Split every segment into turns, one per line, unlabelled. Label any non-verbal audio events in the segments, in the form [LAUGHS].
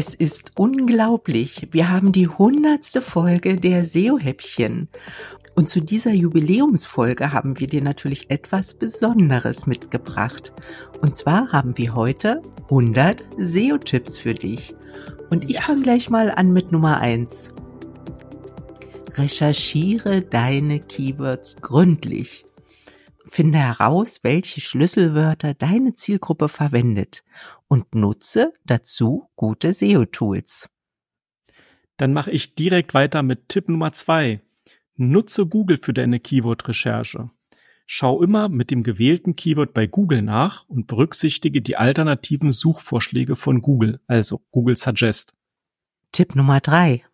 Es ist unglaublich. Wir haben die hundertste Folge der SEO-Häppchen. Und zu dieser Jubiläumsfolge haben wir dir natürlich etwas Besonderes mitgebracht. Und zwar haben wir heute 100 SEO-Tipps für dich. Und ich fange gleich mal an mit Nummer 1. Recherchiere deine Keywords gründlich. Finde heraus, welche Schlüsselwörter deine Zielgruppe verwendet und nutze dazu gute SEO-Tools.
Dann mache ich direkt weiter mit Tipp Nummer zwei. Nutze Google für deine Keyword-Recherche. Schau immer mit dem gewählten Keyword bei Google nach und berücksichtige die alternativen Suchvorschläge von Google, also Google Suggest.
Tipp Nummer drei.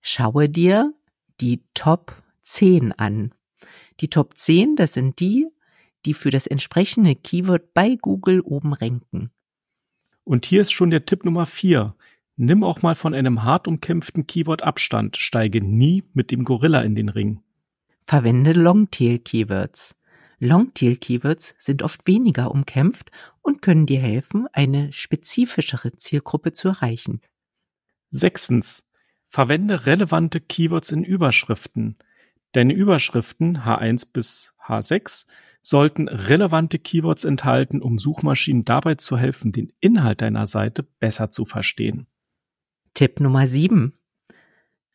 Schaue dir die Top 10 an. Die Top 10, das sind die, die für das entsprechende Keyword bei Google oben ranken.
Und hier ist schon der Tipp Nummer vier. Nimm auch mal von einem hart umkämpften Keyword Abstand, steige nie mit dem Gorilla in den Ring.
Verwende Longtail-Keywords. Longtail-Keywords sind oft weniger umkämpft und können dir helfen, eine spezifischere Zielgruppe zu erreichen.
Sechstens. Verwende relevante Keywords in Überschriften. Deine Überschriften H1 bis H6 sollten relevante Keywords enthalten, um Suchmaschinen dabei zu helfen, den Inhalt deiner Seite besser zu verstehen.
Tipp Nummer 7.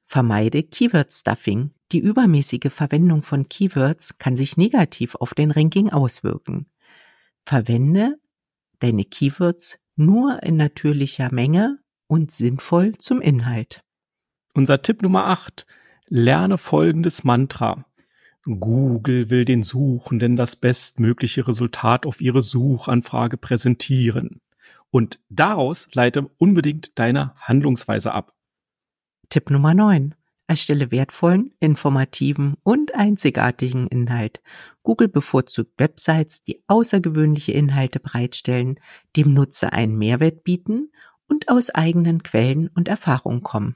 Vermeide Keyword Stuffing. Die übermäßige Verwendung von Keywords kann sich negativ auf den Ranking auswirken. Verwende deine Keywords nur in natürlicher Menge und sinnvoll zum Inhalt.
Unser Tipp Nummer 8. Lerne folgendes Mantra. Google will den Suchenden das bestmögliche Resultat auf ihre Suchanfrage präsentieren. Und daraus leite unbedingt deine Handlungsweise ab.
Tipp Nummer 9. Erstelle wertvollen, informativen und einzigartigen Inhalt. Google bevorzugt Websites, die außergewöhnliche Inhalte bereitstellen, dem Nutzer einen Mehrwert bieten und aus eigenen Quellen und Erfahrungen kommen.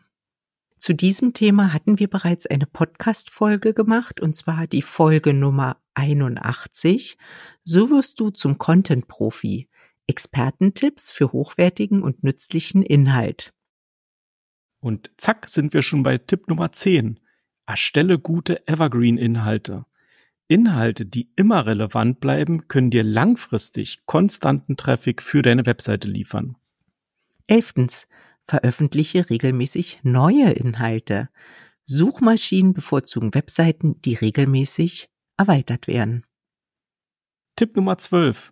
Zu diesem Thema hatten wir bereits eine Podcast-Folge gemacht, und zwar die Folge Nummer 81. So wirst du zum Content-Profi. Expertentipps für hochwertigen und nützlichen Inhalt.
Und zack sind wir schon bei Tipp Nummer 10. Erstelle gute Evergreen-Inhalte. Inhalte, die immer relevant bleiben, können dir langfristig konstanten Traffic für deine Webseite liefern.
Elftens veröffentliche regelmäßig neue Inhalte. Suchmaschinen bevorzugen Webseiten, die regelmäßig erweitert werden.
Tipp Nummer 12.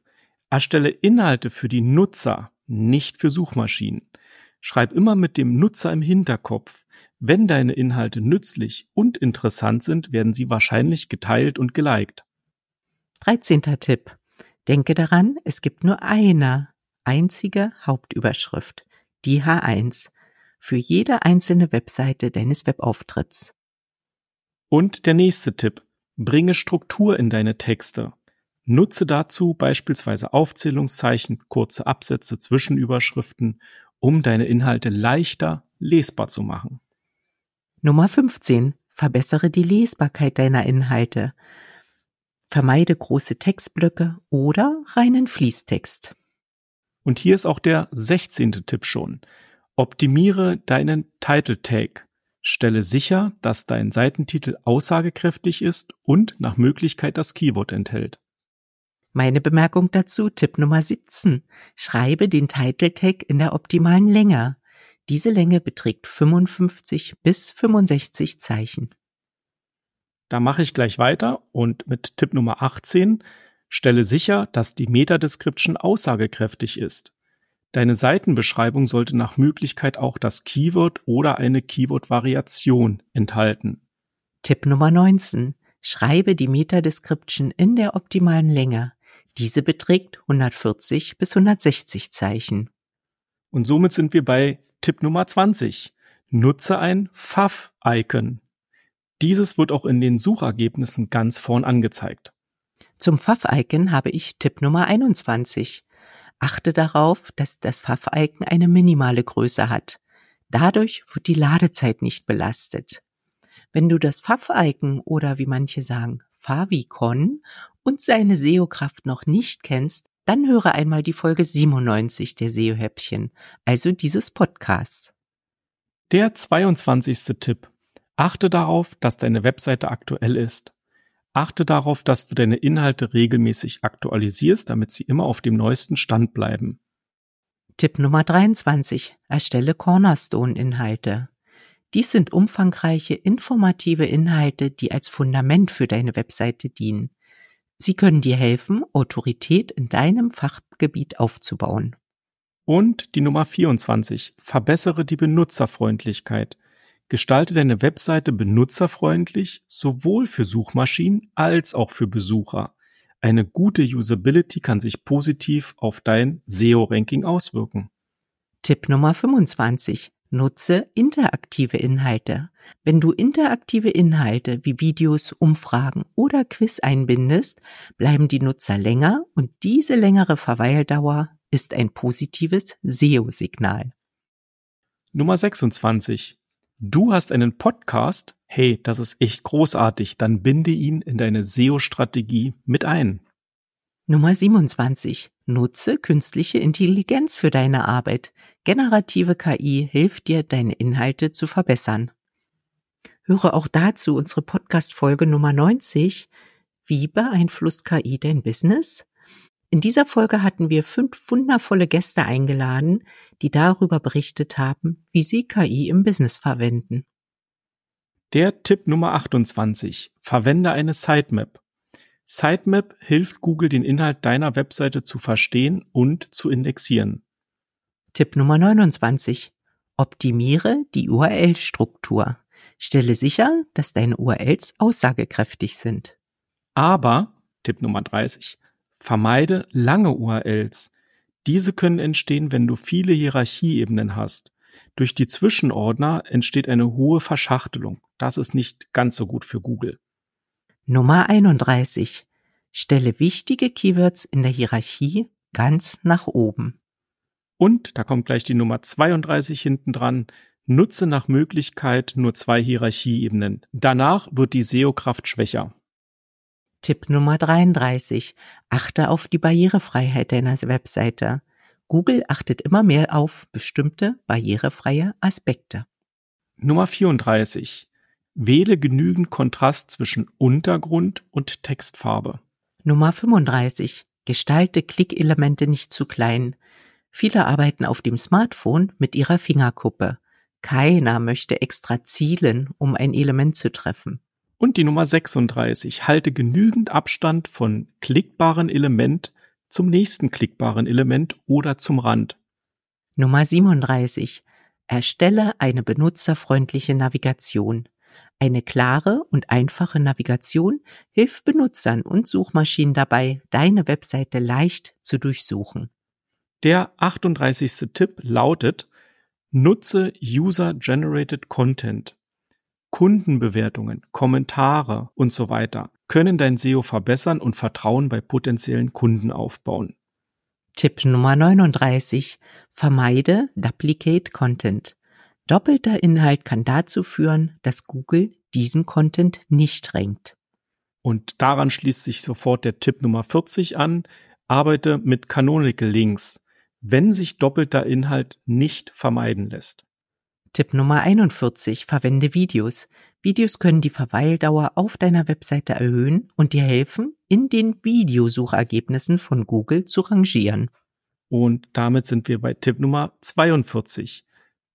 Erstelle Inhalte für die Nutzer, nicht für Suchmaschinen. Schreib immer mit dem Nutzer im Hinterkopf. Wenn deine Inhalte nützlich und interessant sind, werden sie wahrscheinlich geteilt und geliked.
13. Tipp. Denke daran, es gibt nur eine einzige Hauptüberschrift die H1 für jede einzelne Webseite deines Webauftritts.
Und der nächste Tipp. Bringe Struktur in deine Texte. Nutze dazu beispielsweise Aufzählungszeichen, kurze Absätze, Zwischenüberschriften, um deine Inhalte leichter lesbar zu machen.
Nummer 15. Verbessere die Lesbarkeit deiner Inhalte. Vermeide große Textblöcke oder reinen Fließtext.
Und hier ist auch der 16. Tipp schon. Optimiere deinen Title Tag. Stelle sicher, dass dein Seitentitel aussagekräftig ist und nach Möglichkeit das Keyword enthält.
Meine Bemerkung dazu, Tipp Nummer 17. Schreibe den Title Tag in der optimalen Länge. Diese Länge beträgt 55 bis 65 Zeichen.
Da mache ich gleich weiter und mit Tipp Nummer 18 Stelle sicher, dass die Meta-Description aussagekräftig ist. Deine Seitenbeschreibung sollte nach Möglichkeit auch das Keyword oder eine Keyword-Variation enthalten.
Tipp Nummer 19. Schreibe die Meta-Description in der optimalen Länge. Diese beträgt 140 bis 160 Zeichen.
Und somit sind wir bei Tipp Nummer 20. Nutze ein Pfaff-Icon. Dieses wird auch in den Suchergebnissen ganz vorn angezeigt.
Zum Pfaff-Icon habe ich Tipp Nummer 21. Achte darauf, dass das Pfaff-Icon eine minimale Größe hat. Dadurch wird die Ladezeit nicht belastet. Wenn du das Pfaff-Icon oder wie manche sagen, Favicon und seine SEO-Kraft noch nicht kennst, Dann höre einmal die Folge 97 der SEO-Häppchen, also dieses Podcasts.
Der 22. Tipp. Achte darauf, dass deine Webseite aktuell ist. Achte darauf, dass du deine Inhalte regelmäßig aktualisierst, damit sie immer auf dem neuesten Stand bleiben.
Tipp Nummer 23. Erstelle Cornerstone-Inhalte. Dies sind umfangreiche, informative Inhalte, die als Fundament für deine Webseite dienen. Sie können dir helfen, Autorität in deinem Fachgebiet aufzubauen.
Und die Nummer 24. Verbessere die Benutzerfreundlichkeit. Gestalte deine Webseite benutzerfreundlich, sowohl für Suchmaschinen als auch für Besucher. Eine gute Usability kann sich positiv auf dein SEO-Ranking auswirken.
Tipp Nummer 25. Nutze interaktive Inhalte. Wenn du interaktive Inhalte wie Videos, Umfragen oder Quiz einbindest, bleiben die Nutzer länger und diese längere Verweildauer ist ein positives SEO-Signal.
Nummer 26. Du hast einen Podcast? Hey, das ist echt großartig. Dann binde ihn in deine SEO-Strategie mit ein.
Nummer 27. Nutze künstliche Intelligenz für deine Arbeit. Generative KI hilft dir, deine Inhalte zu verbessern. Höre auch dazu unsere Podcast-Folge Nummer 90. Wie beeinflusst KI dein Business? In dieser Folge hatten wir fünf wundervolle Gäste eingeladen, die darüber berichtet haben, wie sie KI im Business verwenden.
Der Tipp Nummer 28. Verwende eine Sitemap. Sitemap hilft Google, den Inhalt deiner Webseite zu verstehen und zu indexieren.
Tipp Nummer 29. Optimiere die URL-Struktur. Stelle sicher, dass deine URLs aussagekräftig sind.
Aber, Tipp Nummer 30, Vermeide lange URLs. Diese können entstehen, wenn du viele Hierarchieebenen hast. Durch die Zwischenordner entsteht eine hohe Verschachtelung. Das ist nicht ganz so gut für Google.
Nummer 31. Stelle wichtige Keywords in der Hierarchie ganz nach oben.
Und, da kommt gleich die Nummer 32 hinten dran, nutze nach Möglichkeit nur zwei Hierarchieebenen. Danach wird die SEO-Kraft schwächer.
Tipp Nummer 33. Achte auf die Barrierefreiheit deiner Webseite. Google achtet immer mehr auf bestimmte barrierefreie Aspekte.
Nummer 34. Wähle genügend Kontrast zwischen Untergrund und Textfarbe.
Nummer 35. Gestalte Klickelemente nicht zu klein. Viele arbeiten auf dem Smartphone mit ihrer Fingerkuppe. Keiner möchte extra zielen, um ein Element zu treffen.
Und die Nummer 36. Halte genügend Abstand von klickbaren Element zum nächsten klickbaren Element oder zum Rand.
Nummer 37. Erstelle eine benutzerfreundliche Navigation. Eine klare und einfache Navigation hilft Benutzern und Suchmaschinen dabei, deine Webseite leicht zu durchsuchen.
Der 38. Tipp lautet, nutze User-Generated Content. Kundenbewertungen, Kommentare und so weiter können dein SEO verbessern und Vertrauen bei potenziellen Kunden aufbauen.
Tipp Nummer 39. Vermeide Duplicate Content. Doppelter Inhalt kann dazu führen, dass Google diesen Content nicht rankt.
Und daran schließt sich sofort der Tipp Nummer 40 an. Arbeite mit Canonical Links, wenn sich doppelter Inhalt nicht vermeiden lässt.
Tipp Nummer 41. Verwende Videos. Videos können die Verweildauer auf deiner Webseite erhöhen und dir helfen, in den Videosuchergebnissen von Google zu rangieren.
Und damit sind wir bei Tipp Nummer 42.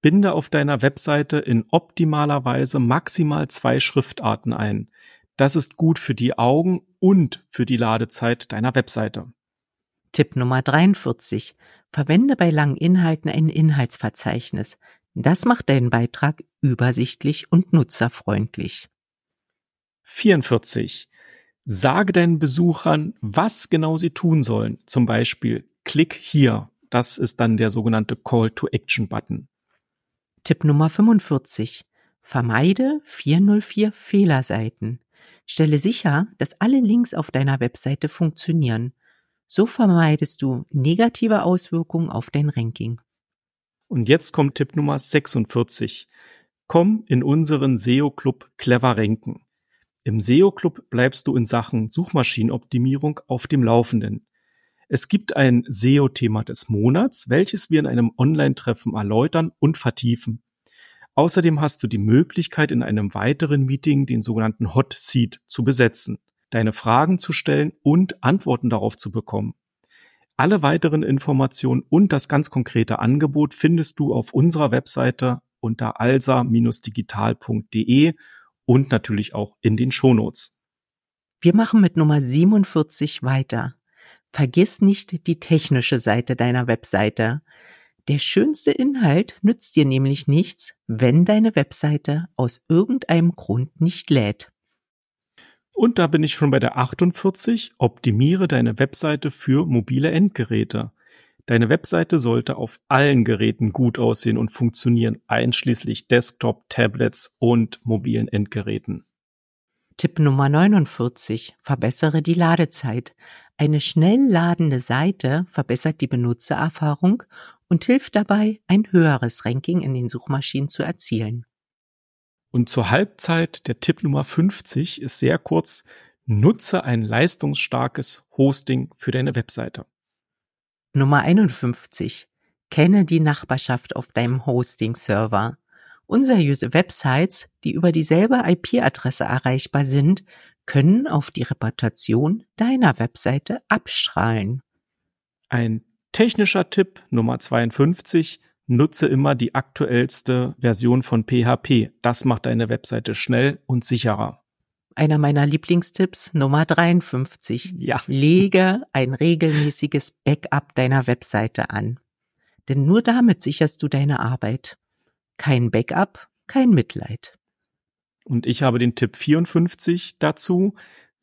Binde auf deiner Webseite in optimaler Weise maximal zwei Schriftarten ein. Das ist gut für die Augen und für die Ladezeit deiner Webseite.
Tipp Nummer 43. Verwende bei langen Inhalten ein Inhaltsverzeichnis. Das macht deinen Beitrag übersichtlich und nutzerfreundlich.
44. Sage deinen Besuchern, was genau sie tun sollen. Zum Beispiel, klick hier. Das ist dann der sogenannte Call to Action Button.
Tipp Nummer 45. Vermeide 404 Fehlerseiten. Stelle sicher, dass alle Links auf deiner Webseite funktionieren. So vermeidest du negative Auswirkungen auf dein Ranking.
Und jetzt kommt Tipp Nummer 46. Komm in unseren SEO-Club Clever Ranken. Im SEO-Club bleibst du in Sachen Suchmaschinenoptimierung auf dem Laufenden. Es gibt ein SEO-Thema des Monats, welches wir in einem Online-Treffen erläutern und vertiefen. Außerdem hast du die Möglichkeit, in einem weiteren Meeting den sogenannten Hot Seat zu besetzen, deine Fragen zu stellen und Antworten darauf zu bekommen. Alle weiteren Informationen und das ganz konkrete Angebot findest du auf unserer Webseite unter alsa-digital.de und natürlich auch in den Shownotes.
Wir machen mit Nummer 47 weiter. Vergiss nicht die technische Seite deiner Webseite. Der schönste Inhalt nützt dir nämlich nichts, wenn deine Webseite aus irgendeinem Grund nicht lädt.
Und da bin ich schon bei der 48. Optimiere deine Webseite für mobile Endgeräte. Deine Webseite sollte auf allen Geräten gut aussehen und funktionieren, einschließlich Desktop, Tablets und mobilen Endgeräten.
Tipp Nummer 49. Verbessere die Ladezeit. Eine schnell ladende Seite verbessert die Benutzererfahrung und hilft dabei, ein höheres Ranking in den Suchmaschinen zu erzielen.
Und zur Halbzeit der Tipp Nummer 50 ist sehr kurz, nutze ein leistungsstarkes Hosting für deine Webseite.
Nummer 51. Kenne die Nachbarschaft auf deinem Hosting-Server. Unseriöse Websites, die über dieselbe IP-Adresse erreichbar sind, können auf die Reputation deiner Webseite abstrahlen.
Ein technischer Tipp Nummer 52. Nutze immer die aktuellste Version von PHP. Das macht deine Webseite schnell und sicherer.
Einer meiner Lieblingstipps Nummer 53. Ja. Lege ein regelmäßiges Backup deiner Webseite an. Denn nur damit sicherst du deine Arbeit. Kein Backup, kein Mitleid.
Und ich habe den Tipp 54 dazu.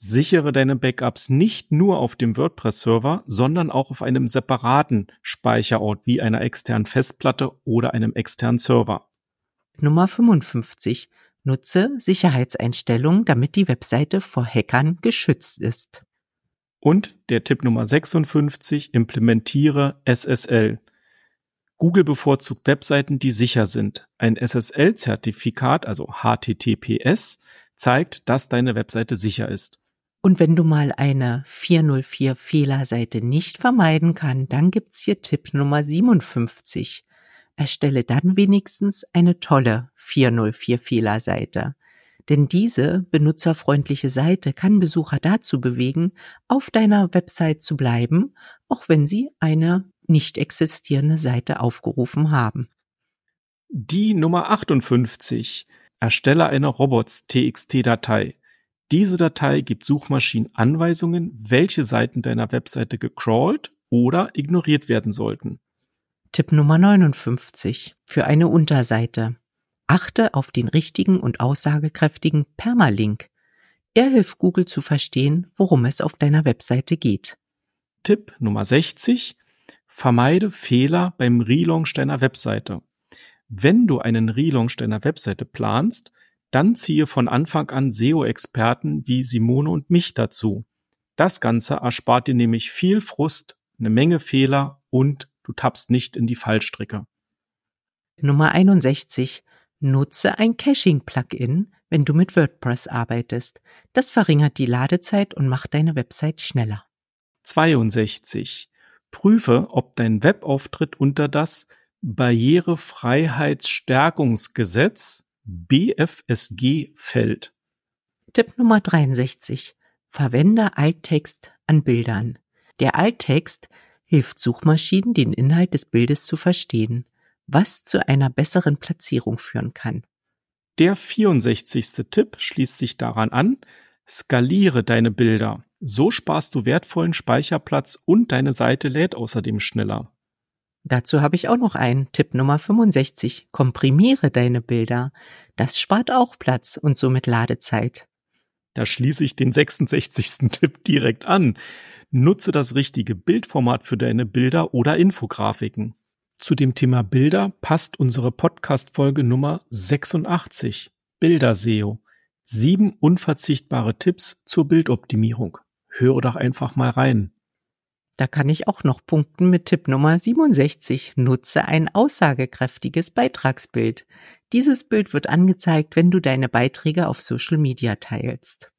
Sichere deine Backups nicht nur auf dem WordPress-Server, sondern auch auf einem separaten Speicherort wie einer externen Festplatte oder einem externen Server.
Nummer 55. Nutze Sicherheitseinstellungen, damit die Webseite vor Hackern geschützt ist.
Und der Tipp Nummer 56. Implementiere SSL. Google bevorzugt Webseiten, die sicher sind. Ein SSL-Zertifikat, also HTTPS, zeigt, dass deine Webseite sicher ist.
Und wenn du mal eine 404 Fehlerseite nicht vermeiden kann, dann gibt's hier Tipp Nummer 57. Erstelle dann wenigstens eine tolle 404 Fehlerseite. Denn diese benutzerfreundliche Seite kann Besucher dazu bewegen, auf deiner Website zu bleiben, auch wenn sie eine nicht existierende Seite aufgerufen haben.
Die Nummer 58. Erstelle eine Robots-TXT-Datei. Diese Datei gibt Suchmaschinen Anweisungen, welche Seiten deiner Webseite gecrawlt oder ignoriert werden sollten.
Tipp Nummer 59 für eine Unterseite. Achte auf den richtigen und aussagekräftigen Permalink. Er hilft Google zu verstehen, worum es auf deiner Webseite geht.
Tipp Nummer 60. Vermeide Fehler beim Relaunch deiner Webseite. Wenn du einen Relaunch deiner Webseite planst, dann ziehe von Anfang an SEO-Experten wie Simone und mich dazu. Das Ganze erspart dir nämlich viel Frust, eine Menge Fehler und du tappst nicht in die Fallstricke.
Nummer 61. Nutze ein Caching-Plugin, wenn du mit WordPress arbeitest. Das verringert die Ladezeit und macht deine Website schneller.
62. Prüfe, ob dein Webauftritt unter das Barrierefreiheitsstärkungsgesetz BFSG fällt.
Tipp Nummer 63. Verwende Alttext an Bildern. Der Alttext hilft Suchmaschinen, den Inhalt des Bildes zu verstehen, was zu einer besseren Platzierung führen kann.
Der 64. Tipp schließt sich daran an, skaliere deine Bilder. So sparst du wertvollen Speicherplatz und deine Seite lädt außerdem schneller.
Dazu habe ich auch noch einen Tipp Nummer 65. Komprimiere deine Bilder. Das spart auch Platz und somit Ladezeit.
Da schließe ich den 66. [LAUGHS] Tipp direkt an. Nutze das richtige Bildformat für deine Bilder oder Infografiken. Zu dem Thema Bilder passt unsere Podcast-Folge Nummer 86. Bilderseo. Sieben unverzichtbare Tipps zur Bildoptimierung. Höre doch einfach mal rein.
Da kann ich auch noch punkten mit Tipp Nummer 67. Nutze ein aussagekräftiges Beitragsbild. Dieses Bild wird angezeigt, wenn du deine Beiträge auf Social Media teilst.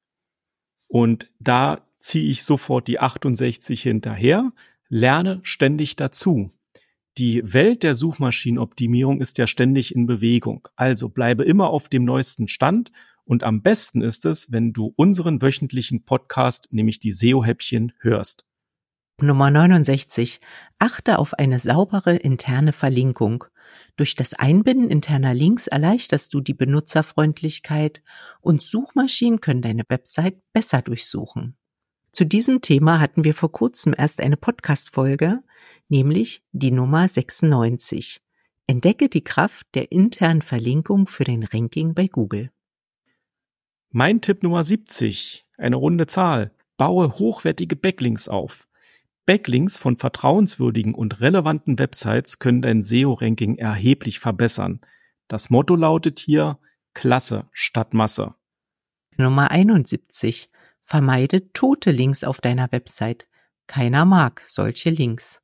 Und da ziehe ich sofort die 68 hinterher. Lerne ständig dazu. Die Welt der Suchmaschinenoptimierung ist ja ständig in Bewegung. Also bleibe immer auf dem neuesten Stand und am besten ist es, wenn du unseren wöchentlichen Podcast, nämlich die SEO-Häppchen, hörst.
Nummer 69. Achte auf eine saubere interne Verlinkung. Durch das Einbinden interner Links erleichterst du die Benutzerfreundlichkeit und Suchmaschinen können deine Website besser durchsuchen. Zu diesem Thema hatten wir vor kurzem erst eine Podcast-Folge, nämlich die Nummer 96. Entdecke die Kraft der internen Verlinkung für den Ranking bei Google.
Mein Tipp Nummer 70, eine runde Zahl. Baue hochwertige Backlinks auf. Backlinks von vertrauenswürdigen und relevanten Websites können dein SEO-Ranking erheblich verbessern. Das Motto lautet hier Klasse statt Masse.
Nummer 71. Vermeide tote Links auf deiner Website. Keiner mag solche Links.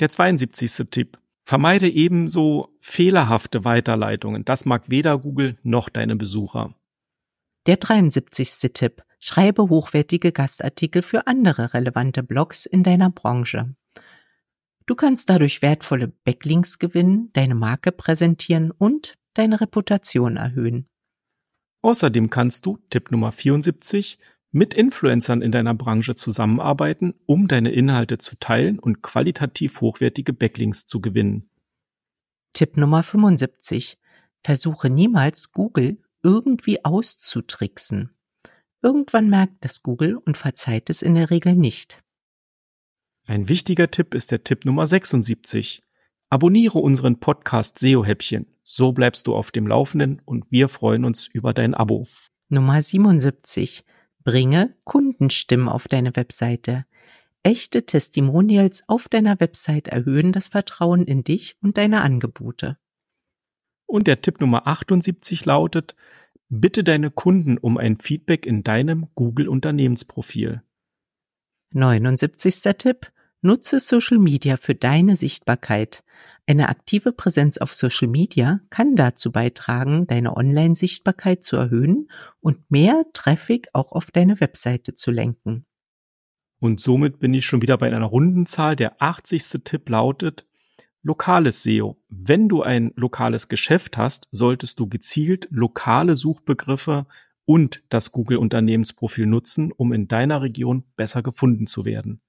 Der 72. Tipp. Vermeide ebenso fehlerhafte Weiterleitungen. Das mag weder Google noch deine Besucher.
Der 73. Tipp. Schreibe hochwertige Gastartikel für andere relevante Blogs in deiner Branche. Du kannst dadurch wertvolle Backlinks gewinnen, deine Marke präsentieren und deine Reputation erhöhen.
Außerdem kannst du, Tipp Nummer 74, mit Influencern in deiner Branche zusammenarbeiten, um deine Inhalte zu teilen und qualitativ hochwertige Backlinks zu gewinnen.
Tipp Nummer 75. Versuche niemals Google irgendwie auszutricksen. Irgendwann merkt das Google und verzeiht es in der Regel nicht.
Ein wichtiger Tipp ist der Tipp Nummer 76. Abonniere unseren Podcast SEO-Häppchen. So bleibst du auf dem Laufenden und wir freuen uns über dein Abo.
Nummer 77. Bringe Kundenstimmen auf deine Webseite. Echte Testimonials auf deiner Website erhöhen das Vertrauen in dich und deine Angebote.
Und der Tipp Nummer 78 lautet, bitte deine Kunden um ein Feedback in deinem Google Unternehmensprofil.
79. Tipp, nutze Social Media für deine Sichtbarkeit. Eine aktive Präsenz auf Social Media kann dazu beitragen, deine Online-Sichtbarkeit zu erhöhen und mehr Traffic auch auf deine Webseite zu lenken.
Und somit bin ich schon wieder bei einer runden Zahl. Der 80. Tipp lautet, lokales SEO. Wenn du ein lokales Geschäft hast, solltest du gezielt lokale Suchbegriffe und das Google Unternehmensprofil nutzen, um in deiner Region besser gefunden zu werden.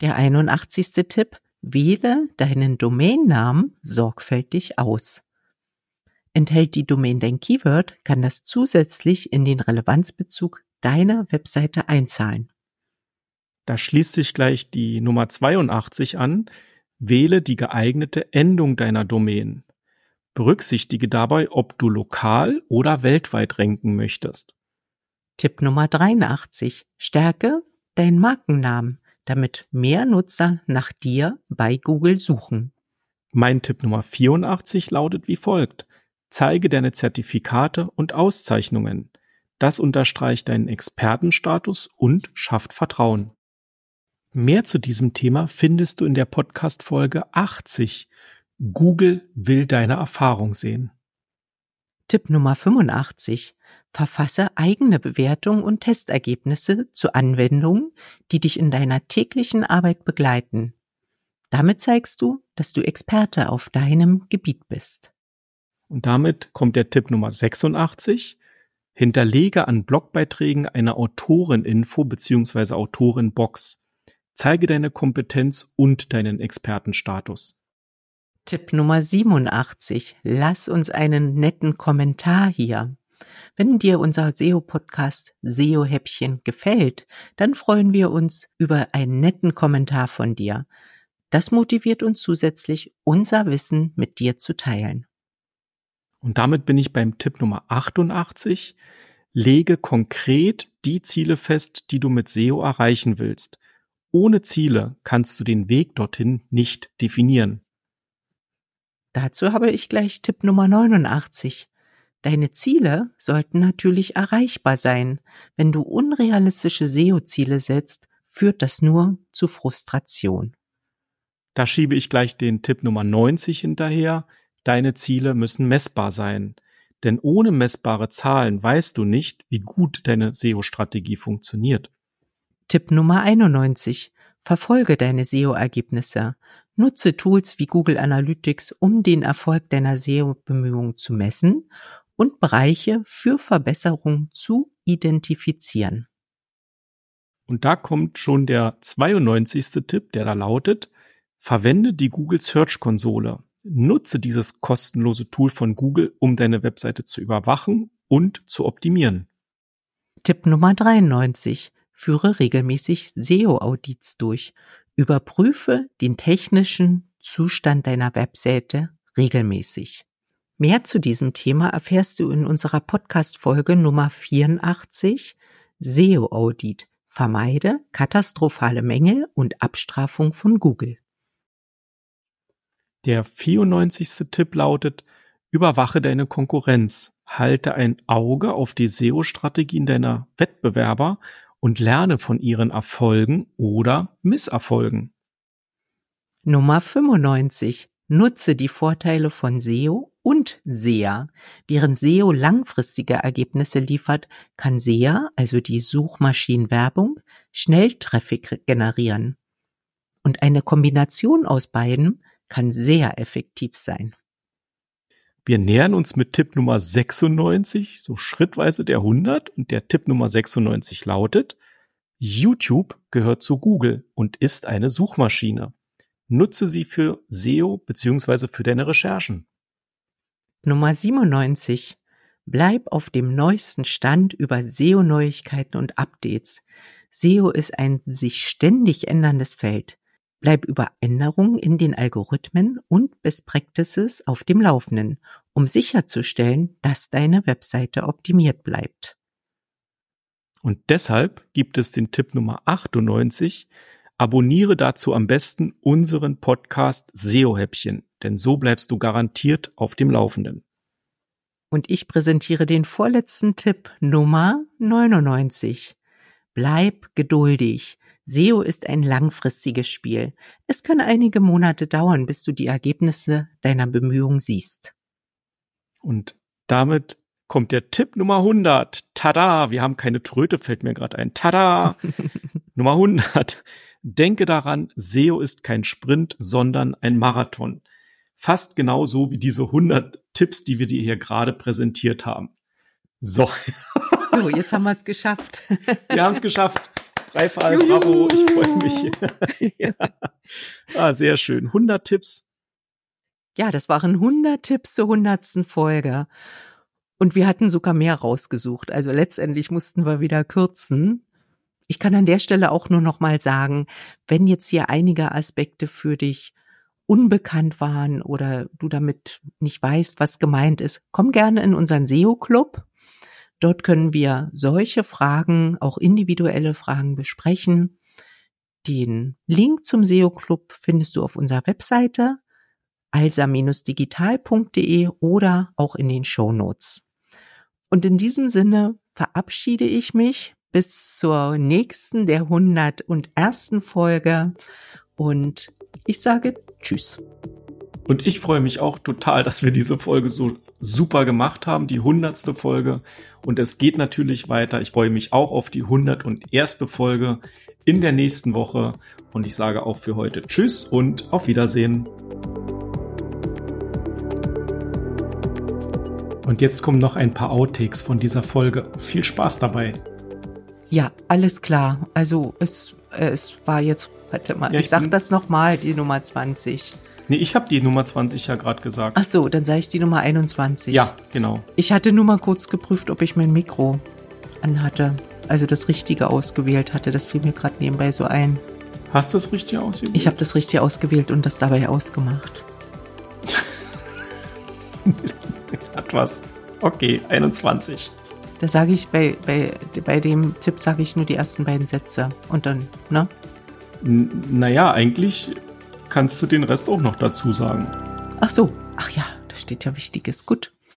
Der 81. Tipp, Wähle deinen Domainnamen sorgfältig aus. Enthält die Domain dein Keyword, kann das zusätzlich in den Relevanzbezug deiner Webseite einzahlen.
Da schließt sich gleich die Nummer 82 an. Wähle die geeignete Endung deiner Domain. Berücksichtige dabei, ob du lokal oder weltweit ranken möchtest.
Tipp Nummer 83. Stärke deinen Markennamen damit mehr Nutzer nach dir bei Google suchen.
Mein Tipp Nummer 84 lautet wie folgt. Zeige deine Zertifikate und Auszeichnungen. Das unterstreicht deinen Expertenstatus und schafft Vertrauen. Mehr zu diesem Thema findest du in der Podcast Folge 80. Google will deine Erfahrung sehen.
Tipp Nummer 85. Verfasse eigene Bewertungen und Testergebnisse zu Anwendungen, die dich in deiner täglichen Arbeit begleiten. Damit zeigst du, dass du Experte auf deinem Gebiet bist.
Und damit kommt der Tipp Nummer 86. Hinterlege an Blogbeiträgen eine Autorin-Info bzw. Autorin-Box. Zeige deine Kompetenz und deinen Expertenstatus.
Tipp Nummer 87. Lass uns einen netten Kommentar hier. Wenn dir unser SEO-Podcast SEO-Häppchen gefällt, dann freuen wir uns über einen netten Kommentar von dir. Das motiviert uns zusätzlich, unser Wissen mit dir zu teilen.
Und damit bin ich beim Tipp Nummer 88. Lege konkret die Ziele fest, die du mit SEO erreichen willst. Ohne Ziele kannst du den Weg dorthin nicht definieren.
Dazu habe ich gleich Tipp Nummer 89. Deine Ziele sollten natürlich erreichbar sein. Wenn du unrealistische SEO-Ziele setzt, führt das nur zu Frustration.
Da schiebe ich gleich den Tipp Nummer 90 hinterher. Deine Ziele müssen messbar sein. Denn ohne messbare Zahlen weißt du nicht, wie gut deine SEO-Strategie funktioniert.
Tipp Nummer 91. Verfolge deine SEO-Ergebnisse. Nutze Tools wie Google Analytics, um den Erfolg deiner SEO-Bemühungen zu messen und Bereiche für Verbesserung zu identifizieren.
Und da kommt schon der 92. Tipp, der da lautet, verwende die Google Search Konsole. Nutze dieses kostenlose Tool von Google, um deine Webseite zu überwachen und zu optimieren.
Tipp Nummer 93. Führe regelmäßig SEO-Audits durch. Überprüfe den technischen Zustand deiner Webseite regelmäßig. Mehr zu diesem Thema erfährst du in unserer Podcast-Folge Nummer 84 SEO-Audit. Vermeide katastrophale Mängel und Abstrafung von Google.
Der 94. Tipp lautet, überwache deine Konkurrenz, halte ein Auge auf die SEO-Strategien deiner Wettbewerber und lerne von ihren Erfolgen oder Misserfolgen.
Nummer 95. Nutze die Vorteile von SEO und SEA. Während SEO langfristige Ergebnisse liefert, kann SEA, also die Suchmaschinenwerbung, schnell Traffic generieren. Und eine Kombination aus beiden kann sehr effektiv sein.
Wir nähern uns mit Tipp Nummer 96, so schrittweise der 100 und der Tipp Nummer 96 lautet, YouTube gehört zu Google und ist eine Suchmaschine. Nutze sie für SEO beziehungsweise für deine Recherchen.
Nummer 97. Bleib auf dem neuesten Stand über SEO-Neuigkeiten und Updates. SEO ist ein sich ständig änderndes Feld. Bleib über Änderungen in den Algorithmen und Best Practices auf dem Laufenden, um sicherzustellen, dass deine Webseite optimiert bleibt.
Und deshalb gibt es den Tipp Nummer 98. Abonniere dazu am besten unseren Podcast SEO-Häppchen, denn so bleibst du garantiert auf dem Laufenden.
Und ich präsentiere den vorletzten Tipp Nummer 99. Bleib geduldig. SEO ist ein langfristiges Spiel. Es kann einige Monate dauern, bis du die Ergebnisse deiner Bemühungen siehst.
Und damit kommt der Tipp Nummer 100. Tada, wir haben keine Tröte, fällt mir gerade ein. Tada! [LAUGHS] Nummer 100. Denke daran, SEO ist kein Sprint, sondern ein Marathon. Fast genauso wie diese 100 Tipps, die wir dir hier gerade präsentiert haben. So.
So, jetzt haben wir es geschafft.
Wir haben es geschafft. Freifall, bravo, ich freue mich. [LAUGHS] ja. ah, sehr schön. 100 Tipps.
Ja, das waren 100 Tipps zur 100. Folge. Und wir hatten sogar mehr rausgesucht. Also letztendlich mussten wir wieder kürzen. Ich kann an der Stelle auch nur noch mal sagen, wenn jetzt hier einige Aspekte für dich unbekannt waren oder du damit nicht weißt, was gemeint ist, komm gerne in unseren SEO-Club. Dort können wir solche Fragen, auch individuelle Fragen besprechen. Den Link zum SEO Club findest du auf unserer Webseite alsa-digital.de oder auch in den Show Notes. Und in diesem Sinne verabschiede ich mich bis zur nächsten der 101. Folge und ich sage Tschüss.
Und ich freue mich auch total, dass wir diese Folge so super gemacht haben, die hundertste Folge. Und es geht natürlich weiter. Ich freue mich auch auf die 101. Folge in der nächsten Woche. Und ich sage auch für heute Tschüss und auf Wiedersehen. Und jetzt kommen noch ein paar Outtakes von dieser Folge. Viel Spaß dabei.
Ja, alles klar. Also es, es war jetzt, warte mal, ja, ich, ich sag das nochmal, die Nummer 20.
Nee, ich habe die Nummer 20 ja gerade gesagt.
Ach so, dann sage ich die Nummer 21.
Ja, genau.
Ich hatte nur mal kurz geprüft, ob ich mein Mikro anhatte. Also das Richtige ausgewählt hatte. Das fiel mir gerade nebenbei so ein.
Hast du das Richtige ausgewählt?
Ich habe das Richtige ausgewählt und das dabei ausgemacht. [LAUGHS]
Hat was. Okay, 21.
Da sage ich bei, bei, bei dem Tipp sage ich nur die ersten beiden Sätze und dann, ne?
N naja, eigentlich kannst du den Rest auch noch dazu sagen.
Ach so, ach ja, da steht ja Wichtiges. Gut.